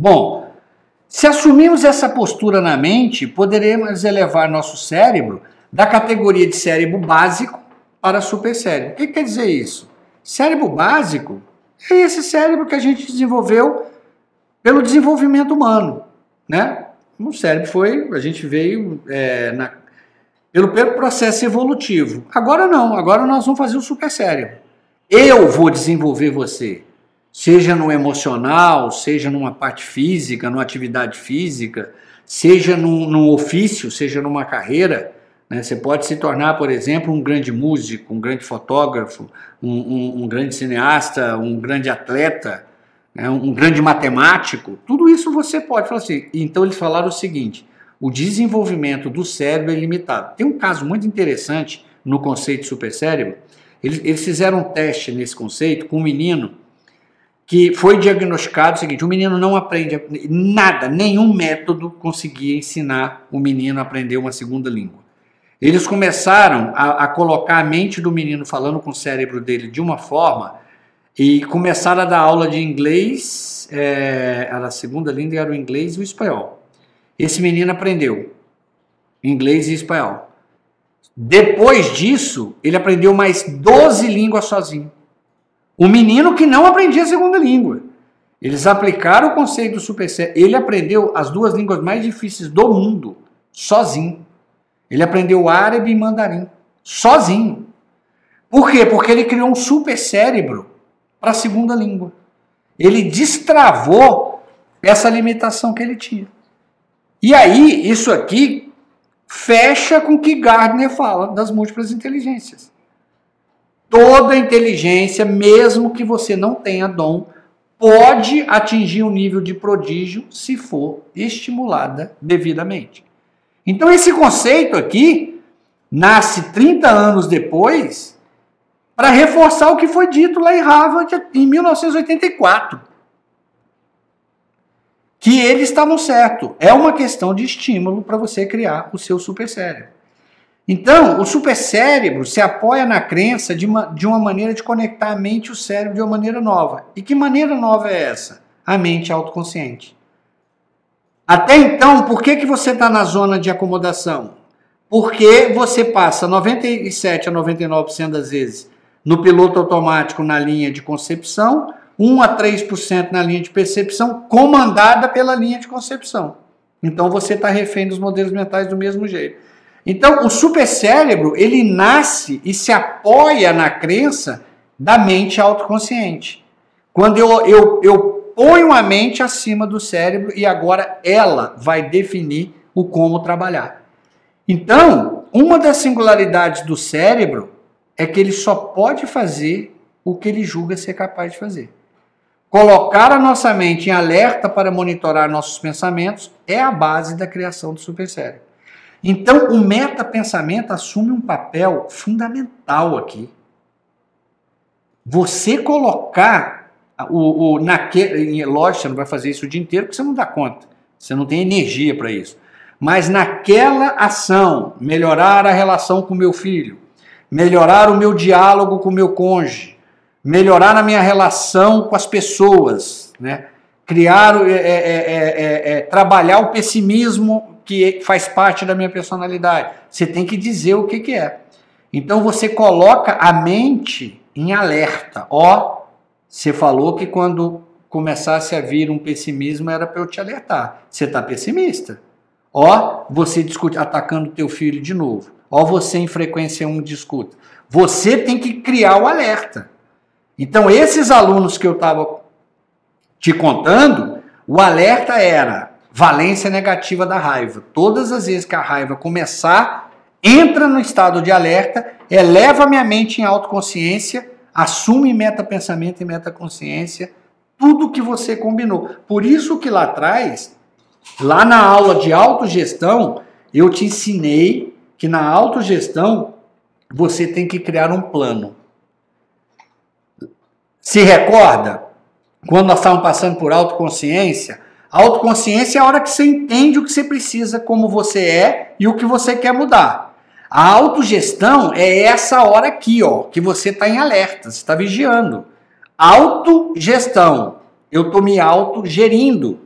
Bom, se assumirmos essa postura na mente, poderemos elevar nosso cérebro da categoria de cérebro básico para supercérebro. O que quer dizer isso? Cérebro básico é esse cérebro que a gente desenvolveu pelo desenvolvimento humano, né? O cérebro foi, a gente veio é, na, pelo, pelo processo evolutivo. Agora não, agora nós vamos fazer o supercérebro. Eu vou desenvolver você, seja no emocional, seja numa parte física, numa atividade física, seja num, num ofício, seja numa carreira. Né? Você pode se tornar, por exemplo, um grande músico, um grande fotógrafo, um, um, um grande cineasta, um grande atleta, né? um grande matemático. Tudo isso você pode falar assim. Então eles falaram o seguinte: o desenvolvimento do cérebro é limitado. Tem um caso muito interessante no conceito supercérebro. Eles, eles fizeram um teste nesse conceito com um menino que foi diagnosticado o seguinte: o menino não aprende nada, nenhum método conseguia ensinar o menino a aprender uma segunda língua. Eles começaram a, a, colocar a mente do menino falando com o cérebro dele de uma forma e começaram a dar aula de inglês, é, era a segunda língua era o inglês e o espanhol. Esse menino aprendeu inglês e espanhol. Depois disso, ele aprendeu mais 12 línguas sozinho. O menino que não aprendia a segunda língua. Eles aplicaram o conceito do supercérebro. Ele aprendeu as duas línguas mais difíceis do mundo sozinho. Ele aprendeu árabe e mandarim, sozinho. Por quê? Porque ele criou um super cérebro para a segunda língua. Ele destravou essa limitação que ele tinha. E aí, isso aqui fecha com o que Gardner fala das múltiplas inteligências. Toda inteligência, mesmo que você não tenha dom, pode atingir um nível de prodígio se for estimulada devidamente. Então, esse conceito aqui nasce 30 anos depois para reforçar o que foi dito lá em Harvard em 1984. Que eles estavam certos. É uma questão de estímulo para você criar o seu supercérebro. Então, o supercérebro se apoia na crença de uma, de uma maneira de conectar a mente e o cérebro de uma maneira nova. E que maneira nova é essa? A mente autoconsciente. Até então, por que, que você está na zona de acomodação? Porque você passa 97 a 99% das vezes no piloto automático na linha de concepção, 1 a 3% na linha de percepção, comandada pela linha de concepção. Então você está refém dos modelos mentais do mesmo jeito. Então o supercérebro ele nasce e se apoia na crença da mente autoconsciente. Quando eu, eu, eu ponho a mente acima do cérebro e agora ela vai definir o como trabalhar. Então, uma das singularidades do cérebro é que ele só pode fazer o que ele julga ser capaz de fazer. Colocar a nossa mente em alerta para monitorar nossos pensamentos é a base da criação do supercérebro. Então, o metapensamento assume um papel fundamental aqui. Você colocar o, o, naquele, lógico, você não vai fazer isso o dia inteiro porque você não dá conta. Você não tem energia para isso. Mas naquela ação, melhorar a relação com meu filho, melhorar o meu diálogo com o meu cônjuge, melhorar a minha relação com as pessoas, né? criar, é, é, é, trabalhar o pessimismo que faz parte da minha personalidade. Você tem que dizer o que, que é. Então você coloca a mente em alerta. Ó, você falou que quando começasse a vir um pessimismo era para eu te alertar. Você está pessimista. Ó, você discute, atacando teu filho de novo. Ó, você em frequência 1 discuta. Você tem que criar o alerta. Então, esses alunos que eu estava te contando, o alerta era valência negativa da raiva. Todas as vezes que a raiva começar, entra no estado de alerta, eleva minha mente em autoconsciência assume meta-pensamento e meta-consciência, tudo que você combinou. Por isso que lá atrás, lá na aula de autogestão, eu te ensinei que na autogestão você tem que criar um plano. Se recorda? Quando nós estávamos passando por autoconsciência, autoconsciência é a hora que você entende o que você precisa, como você é e o que você quer mudar. A autogestão é essa hora aqui, ó, que você está em alerta, você está vigiando. Autogestão. Eu estou me autogerindo.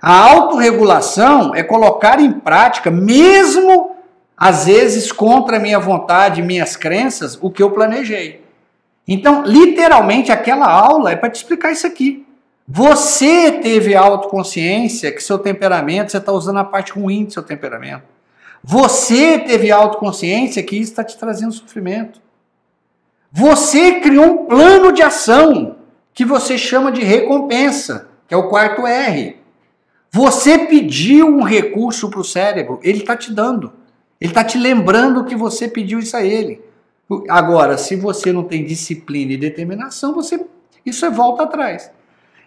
A autorregulação é colocar em prática, mesmo às vezes contra a minha vontade, minhas crenças, o que eu planejei. Então, literalmente, aquela aula é para te explicar isso aqui. Você teve autoconsciência que seu temperamento, você está usando a parte ruim do seu temperamento. Você teve autoconsciência que isso está te trazendo sofrimento. Você criou um plano de ação que você chama de recompensa, que é o quarto R. Você pediu um recurso para o cérebro, ele está te dando. Ele está te lembrando que você pediu isso a ele. Agora, se você não tem disciplina e determinação, você isso é volta atrás.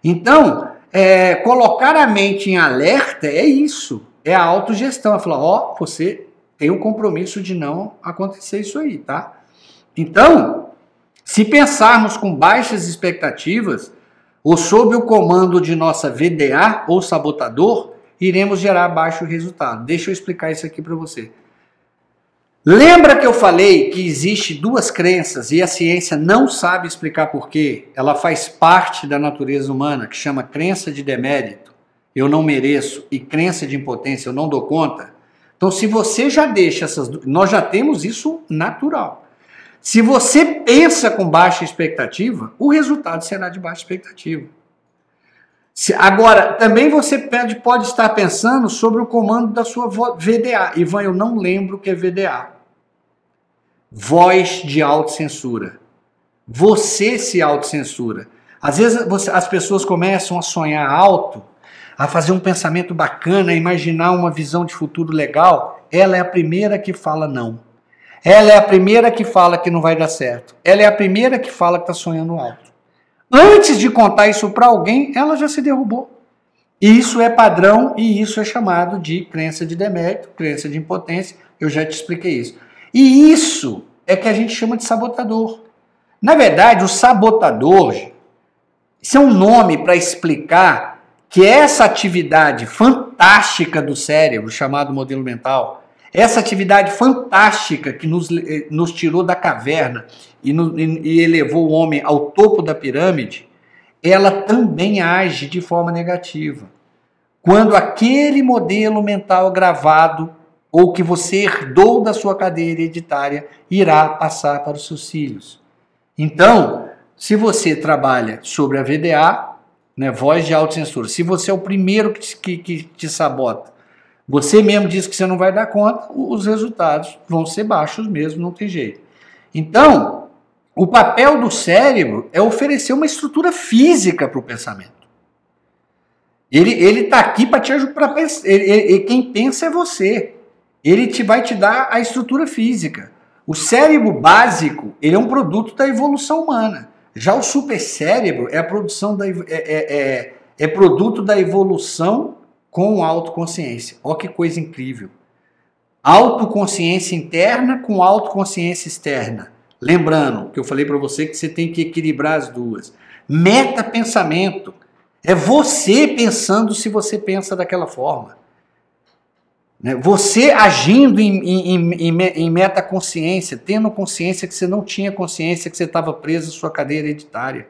Então, é, colocar a mente em alerta é isso. É a autogestão. É falar, ó, oh, você tem o compromisso de não acontecer isso aí, tá? Então, se pensarmos com baixas expectativas, ou sob o comando de nossa VDA ou sabotador, iremos gerar baixo resultado. Deixa eu explicar isso aqui para você. Lembra que eu falei que existe duas crenças e a ciência não sabe explicar por quê? Ela faz parte da natureza humana, que chama crença de demérito, eu não mereço, e crença de impotência, eu não dou conta. Então, se você já deixa essas, nós já temos isso natural. Se você pensa com baixa expectativa, o resultado será de baixa expectativa. Agora, também você pode, pode estar pensando sobre o comando da sua VDA. Ivan, eu não lembro o que é VDA. Voz de autocensura. Você se autocensura. Às vezes você, as pessoas começam a sonhar alto, a fazer um pensamento bacana, a imaginar uma visão de futuro legal. Ela é a primeira que fala não. Ela é a primeira que fala que não vai dar certo. Ela é a primeira que fala que está sonhando alto. Antes de contar isso para alguém, ela já se derrubou. Isso é padrão e isso é chamado de crença de demérito, crença de impotência. Eu já te expliquei isso. E isso é que a gente chama de sabotador. Na verdade, o sabotador, isso é um nome para explicar que essa atividade fantástica do cérebro, chamado modelo mental, essa atividade fantástica que nos, eh, nos tirou da caverna e, no, e elevou o homem ao topo da pirâmide, ela também age de forma negativa. Quando aquele modelo mental gravado ou que você herdou da sua cadeia hereditária irá passar para os seus filhos. Então, se você trabalha sobre a VDA, né, voz de autocensura, se você é o primeiro que, que, que te sabota, você mesmo diz que você não vai dar conta, os resultados vão ser baixos mesmo, não tem jeito. Então, o papel do cérebro é oferecer uma estrutura física para o pensamento. Ele está aqui para te ajudar. Ele, ele, quem pensa é você. Ele te vai te dar a estrutura física. O cérebro básico ele é um produto da evolução humana. Já o supercérebro é a produção da, é, é, é, é produto da evolução com autoconsciência. Olha que coisa incrível. Autoconsciência interna com autoconsciência externa. Lembrando que eu falei para você que você tem que equilibrar as duas. Meta pensamento é você pensando se você pensa daquela forma. Né? Você agindo em, em, em, em metaconsciência, tendo consciência que você não tinha consciência que você estava preso à sua cadeia hereditária.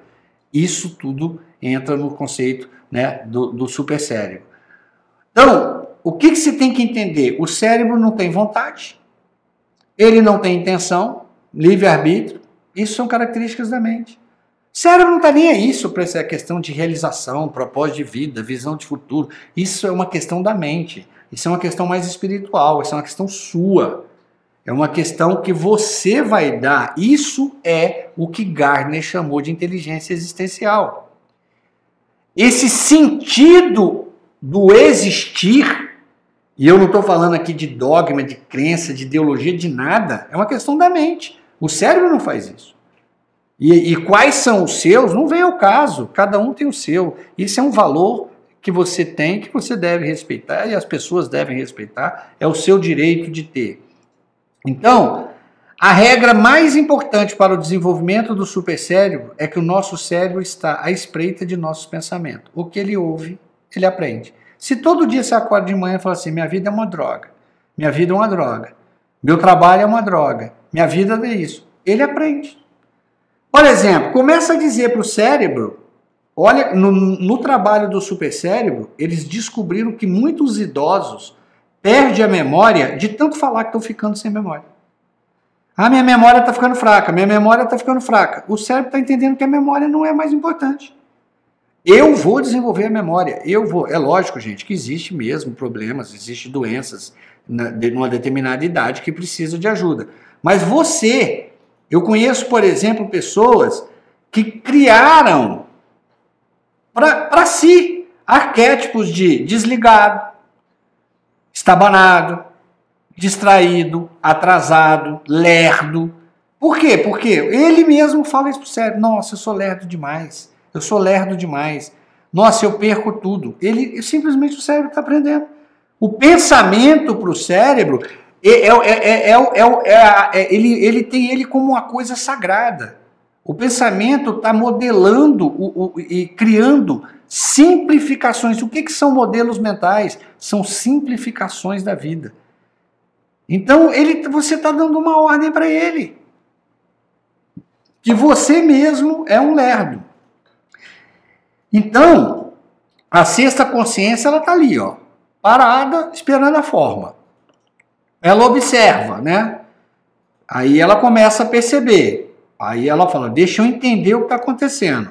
Isso tudo entra no conceito né, do, do supercérebro. Então, o que, que se tem que entender? O cérebro não tem vontade, ele não tem intenção, livre-arbítrio. Isso são características da mente. O cérebro não está nem aí para essa questão de realização, propósito de vida, visão de futuro. Isso é uma questão da mente. Isso é uma questão mais espiritual. Isso é uma questão sua. É uma questão que você vai dar. Isso é o que Gardner chamou de inteligência existencial. Esse sentido do existir, e eu não estou falando aqui de dogma, de crença, de ideologia, de nada, é uma questão da mente. O cérebro não faz isso. E, e quais são os seus? Não vem ao caso, cada um tem o seu. Isso é um valor que você tem, que você deve respeitar e as pessoas devem respeitar, é o seu direito de ter. Então, a regra mais importante para o desenvolvimento do supercérebro é que o nosso cérebro está à espreita de nossos pensamentos. O que ele ouve, ele aprende. Se todo dia você acorda de manhã e fala assim: minha vida é uma droga, minha vida é uma droga, meu trabalho é uma droga, minha vida é isso, ele aprende. Por exemplo, começa a dizer para o cérebro olha, no, no trabalho do supercérebro, eles descobriram que muitos idosos perdem a memória de tanto falar que estão ficando sem memória. Ah, minha memória está ficando fraca, minha memória está ficando fraca. O cérebro está entendendo que a memória não é mais importante. Eu vou desenvolver a memória, eu vou. É lógico, gente, que existe mesmo problemas, existe doenças na, de uma determinada idade que precisam de ajuda. Mas você, eu conheço, por exemplo, pessoas que criaram para si arquétipos de desligado, estabanado, distraído, atrasado, lerdo. Por quê? Porque ele mesmo fala isso pro cérebro. Nossa, eu sou lerdo demais. Eu sou lerdo demais. Nossa, eu perco tudo. Ele simplesmente o cérebro está aprendendo. O pensamento para o cérebro é, é, é, ele, ele tem ele como uma coisa sagrada. O pensamento está modelando o, o, e criando simplificações. O que, que são modelos mentais? São simplificações da vida. Então ele, você está dando uma ordem para ele. Que você mesmo é um lerdo. Então, a sexta consciência ela está ali, ó, parada, esperando a forma. Ela observa, né? Aí ela começa a perceber. Aí ela fala: deixa eu entender o que está acontecendo.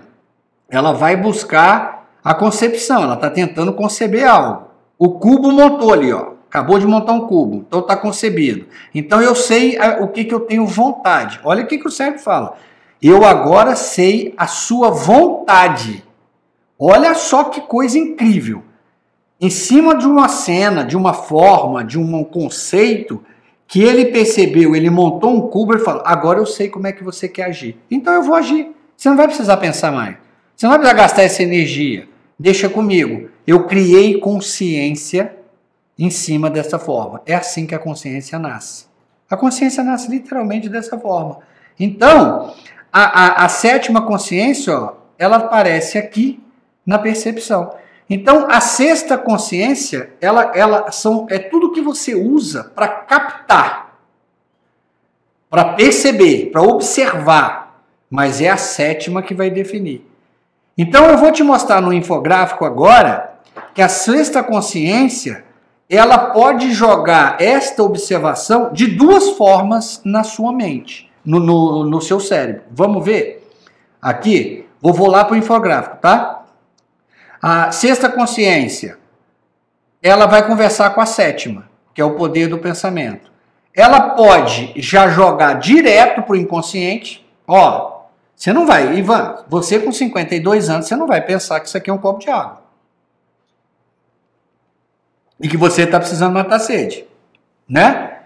Ela vai buscar a concepção, ela está tentando conceber algo. O cubo montou ali, ó. Acabou de montar um cubo, então está concebido. Então eu sei é, o que, que eu tenho vontade. Olha o que, que o cérebro fala. Eu agora sei a sua vontade. Olha só que coisa incrível. Em cima de uma cena, de uma forma, de um conceito que ele percebeu, ele montou um cubo e falou: agora eu sei como é que você quer agir. Então eu vou agir. Você não vai precisar pensar mais. Você não vai precisar gastar essa energia. Deixa comigo. Eu criei consciência em cima dessa forma. É assim que a consciência nasce. A consciência nasce literalmente dessa forma. Então, a, a, a sétima consciência, ó, ela aparece aqui na percepção. Então, a sexta consciência, ela, ela são, é tudo que você usa para captar, para perceber, para observar, mas é a sétima que vai definir. Então, eu vou te mostrar no infográfico agora que a sexta consciência, ela pode jogar esta observação de duas formas na sua mente, no, no, no seu cérebro. Vamos ver? Aqui, vou, lá para o infográfico, tá? A sexta consciência, ela vai conversar com a sétima, que é o poder do pensamento. Ela pode já jogar direto para o inconsciente. Ó, você não vai, Ivan, você com 52 anos, você não vai pensar que isso aqui é um copo de água. E que você está precisando matar sede. Né?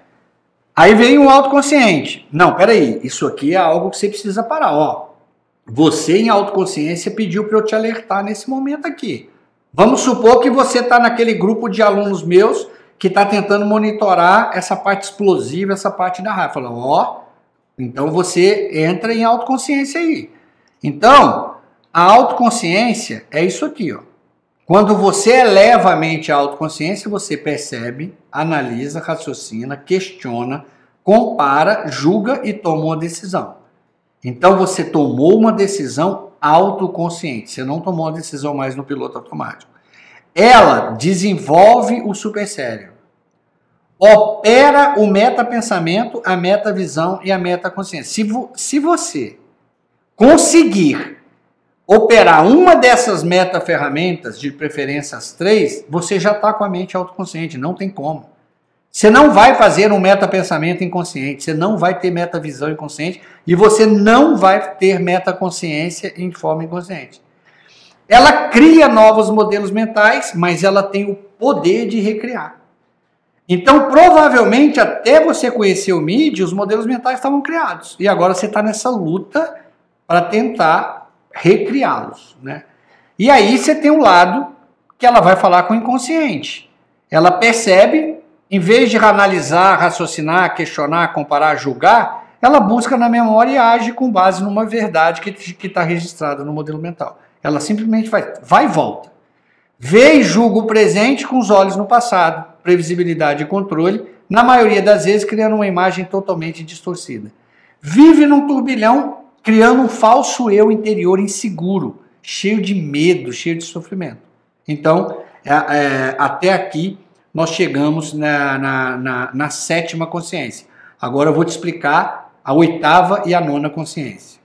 Aí vem o autoconsciente. Não, peraí, isso aqui é algo que você precisa parar. Ó, você, em autoconsciência, pediu para eu te alertar nesse momento aqui. Vamos supor que você está naquele grupo de alunos meus que está tentando monitorar essa parte explosiva, essa parte da raiva. Falando, ó, então você entra em autoconsciência aí. Então, a autoconsciência é isso aqui, ó. Quando você eleva a mente à autoconsciência, você percebe, analisa, raciocina, questiona, compara, julga e toma uma decisão. Então você tomou uma decisão autoconsciente, você não tomou uma decisão mais no piloto automático. Ela desenvolve o supercérebro. Opera o metapensamento, a metavisão e a metaconsciência. Se, vo se você conseguir operar uma dessas metaferramentas, de preferência as três, você já está com a mente autoconsciente, não tem como. Você não vai fazer um metapensamento inconsciente, você não vai ter metavisão inconsciente e você não vai ter metaconsciência em forma inconsciente. Ela cria novos modelos mentais, mas ela tem o poder de recriar. Então, provavelmente, até você conhecer o MIDI, os modelos mentais estavam criados. E agora você está nessa luta para tentar recriá-los. Né? E aí você tem um lado que ela vai falar com o inconsciente. Ela percebe em vez de analisar, raciocinar, questionar, comparar, julgar, ela busca na memória e age com base numa verdade que está registrada no modelo mental. Ela simplesmente vai, vai e volta. Vê e julga o presente com os olhos no passado, previsibilidade e controle, na maioria das vezes criando uma imagem totalmente distorcida. Vive num turbilhão, criando um falso eu interior inseguro, cheio de medo, cheio de sofrimento. Então, é, é, até aqui nós chegamos na, na, na, na sétima consciência. Agora eu vou te explicar a oitava e a nona consciência.